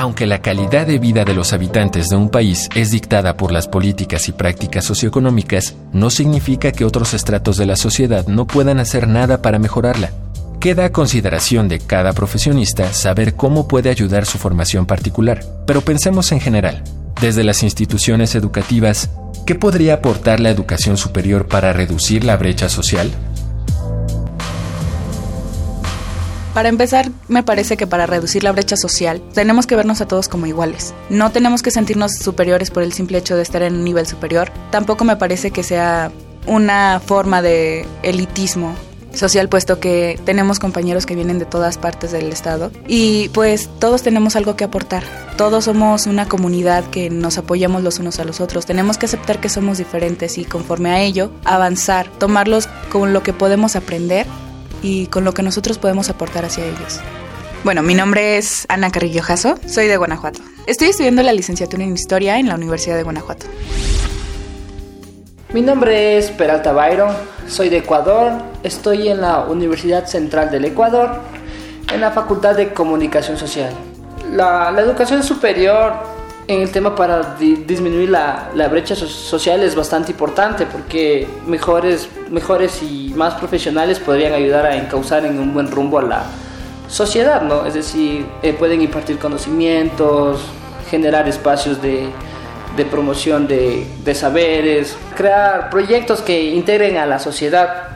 Aunque la calidad de vida de los habitantes de un país es dictada por las políticas y prácticas socioeconómicas, no significa que otros estratos de la sociedad no puedan hacer nada para mejorarla. Queda a consideración de cada profesionista saber cómo puede ayudar su formación particular, pero pensemos en general. Desde las instituciones educativas, ¿qué podría aportar la educación superior para reducir la brecha social? Para empezar, me parece que para reducir la brecha social tenemos que vernos a todos como iguales. No tenemos que sentirnos superiores por el simple hecho de estar en un nivel superior. Tampoco me parece que sea una forma de elitismo social, puesto que tenemos compañeros que vienen de todas partes del estado y pues todos tenemos algo que aportar. Todos somos una comunidad que nos apoyamos los unos a los otros. Tenemos que aceptar que somos diferentes y conforme a ello avanzar, tomarlos con lo que podemos aprender y con lo que nosotros podemos aportar hacia ellos. Bueno, mi nombre es Ana Carrillo Jasso, soy de Guanajuato. Estoy estudiando la licenciatura en Historia en la Universidad de Guanajuato. Mi nombre es Peralta Byron, soy de Ecuador, estoy en la Universidad Central del Ecuador, en la Facultad de Comunicación Social. La, la educación superior en el tema para disminuir la, brecha social es bastante importante porque mejores, mejores y más profesionales podrían ayudar a encauzar en un buen rumbo a la sociedad, ¿no? Es decir, eh, pueden impartir conocimientos, generar espacios de, de promoción de, de saberes, crear proyectos que integren a la sociedad.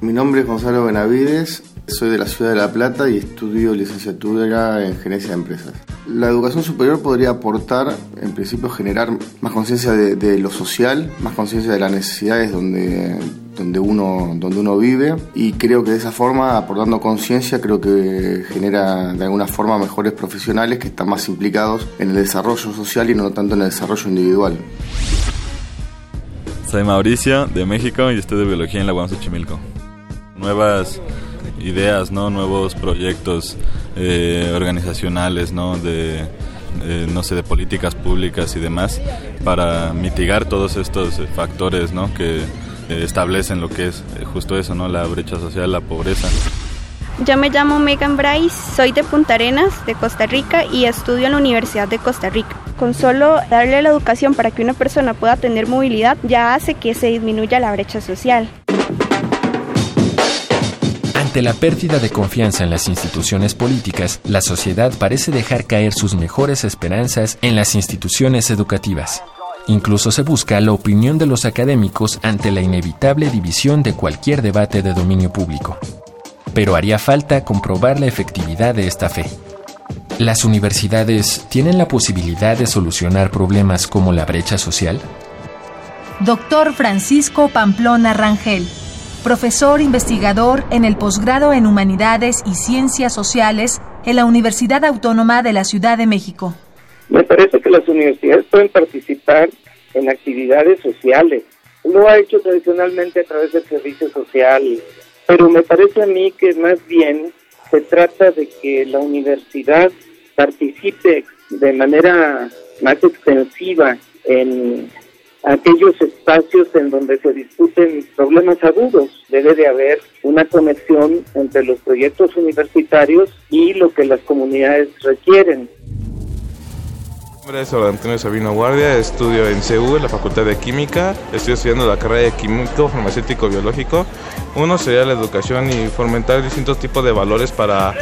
Mi nombre es Gonzalo Benavides, soy de la ciudad de La Plata y estudio licenciatura en gerencia de empresas. La educación superior podría aportar, en principio, generar más conciencia de, lo social, más conciencia de las necesidades donde, donde, uno, donde uno vive y creo que de esa forma, aportando conciencia, creo que genera de alguna forma mejores profesionales que están más implicados en el desarrollo social y no tanto en el desarrollo individual. Soy Mauricio de México y estudio biología en la UAM Xochimilco. Nuevas ideas, ¿no? Nuevos proyectos eh, organizacionales, ¿no? De, eh, no sé, de políticas públicas y demás para mitigar todos estos factores, ¿no? Que eh, establecen lo que es justo eso, ¿no? La brecha social, la pobreza. Yo me llamo Megan Bryce, soy de Punta Arenas, de Costa Rica, y estudio en la Universidad de Costa Rica. Con solo darle la educación para que una persona pueda tener movilidad ya hace que se disminuya la brecha social. Ante la pérdida de confianza en las instituciones políticas, la sociedad parece dejar caer sus mejores esperanzas en las instituciones educativas. Incluso se busca la opinión de los académicos ante la inevitable división de cualquier debate de dominio público. Pero haría falta comprobar la efectividad de esta fe. ¿Las universidades tienen la posibilidad de solucionar problemas como la brecha social? Doctor Francisco Pamplona Rangel profesor investigador en el posgrado en Humanidades y Ciencias Sociales en la Universidad Autónoma de la Ciudad de México. Me parece que las universidades pueden participar en actividades sociales. Lo ha hecho tradicionalmente a través del servicio social, pero me parece a mí que más bien se trata de que la universidad participe de manera más extensiva en aquellos espacios en donde se discuten problemas agudos. Debe de haber una conexión entre los proyectos universitarios y lo que las comunidades requieren. Mi nombre es Antonio Sabino Guardia, estudio en CEU, en la Facultad de Química, estoy estudiando la carrera de Químico Farmacéutico Biológico. Uno sería la educación y fomentar distintos tipos de valores para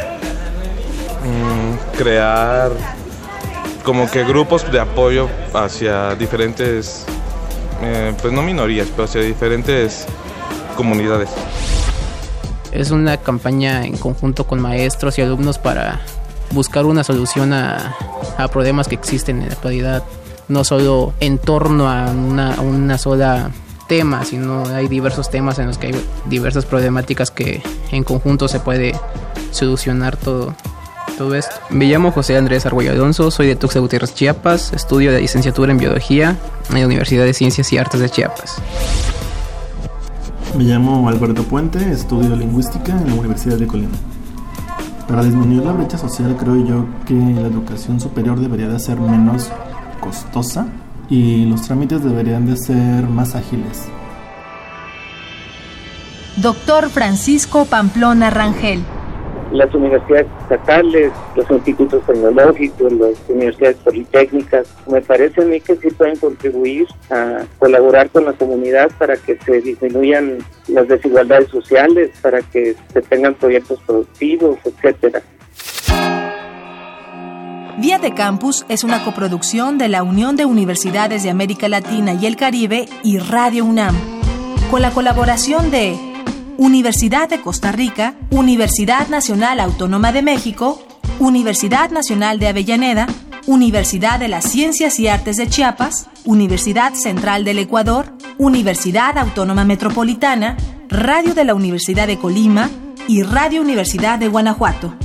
mm, crear como que grupos de apoyo hacia diferentes eh, pues no minorías, pero hacia diferentes comunidades. Es una campaña en conjunto con maestros y alumnos para buscar una solución a, problemas que existen en la actualidad, no solo en torno a una, una sola tema, sino hay diversos temas en los que hay diversas problemáticas que en conjunto se puede solucionar todo. Todo esto. Me llamo José Andrés Arguello Alonso, soy de Tuxtla Gutiérrez, Chiapas, estudio de licenciatura en Biología en la Universidad de Ciencias y Artes de Chiapas. Me llamo Alberto Puente, estudio lingüística en la Universidad de Colima. Para disminuir la brecha social creo yo que la educación superior debería de ser menos costosa y los trámites deberían de ser más ágiles. Doctor Francisco Pamplona Rangel las universidades estatales, los institutos tecnológicos, las universidades politécnicas, me parece a mí que sí pueden contribuir a colaborar con la comunidad para que se disminuyan las desigualdades sociales, para que se tengan proyectos productivos, etcétera. Vía de Campus es una coproducción de la Unión de Universidades de América Latina y el Caribe y Radio UNAM, con la colaboración de Universidad de Costa Rica, Universidad Nacional Autónoma de México, Universidad Nacional de Avellaneda, Universidad de las Ciencias y Artes de Chiapas, Universidad Central del Ecuador, Universidad Autónoma Metropolitana, Radio de la Universidad de Colima y Radio Universidad de Guanajuato.